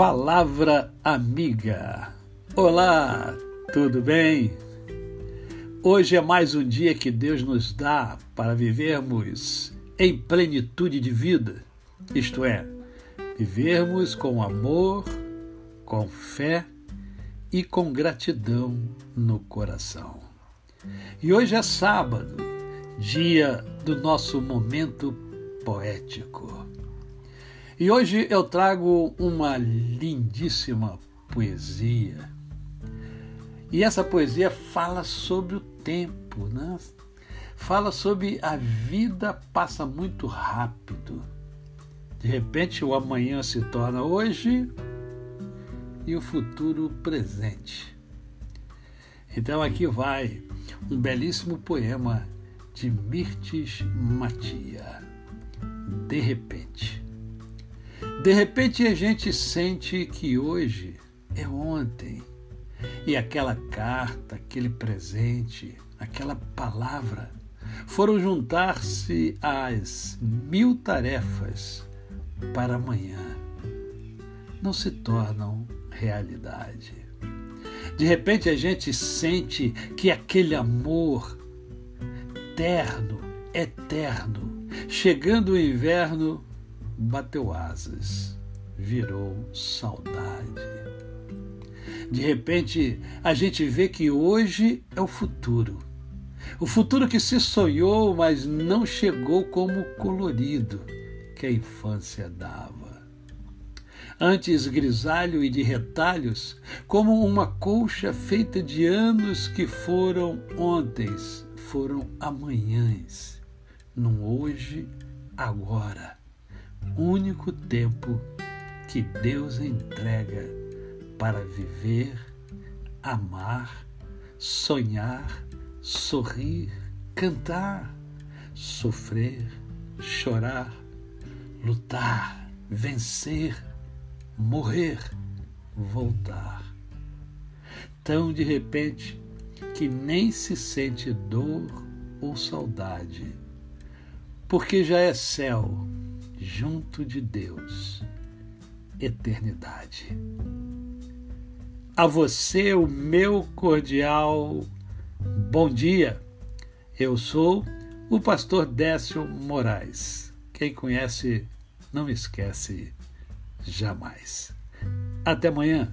Palavra Amiga. Olá, tudo bem? Hoje é mais um dia que Deus nos dá para vivermos em plenitude de vida, isto é, vivermos com amor, com fé e com gratidão no coração. E hoje é sábado, dia do nosso momento poético. E hoje eu trago uma lindíssima poesia. E essa poesia fala sobre o tempo, né? Fala sobre a vida passa muito rápido. De repente o amanhã se torna hoje e o futuro presente. Então aqui vai um belíssimo poema de Mirtes Matia. De repente. De repente a gente sente que hoje é ontem. E aquela carta, aquele presente, aquela palavra foram juntar-se às mil tarefas para amanhã. Não se tornam realidade. De repente a gente sente que aquele amor terno, eterno, chegando o inverno, bateu asas, virou saudade. De repente, a gente vê que hoje é o futuro. O futuro que se sonhou, mas não chegou como colorido que a infância dava. Antes grisalho e de retalhos, como uma colcha feita de anos que foram ontens, foram amanhãs, num hoje, agora único tempo que Deus entrega para viver, amar, sonhar, sorrir, cantar, sofrer, chorar, lutar, vencer, morrer, voltar. Tão de repente que nem se sente dor ou saudade, porque já é céu junto de Deus, eternidade. A você, o meu cordial bom dia. Eu sou o pastor Décio Moraes. Quem conhece, não esquece jamais. Até amanhã.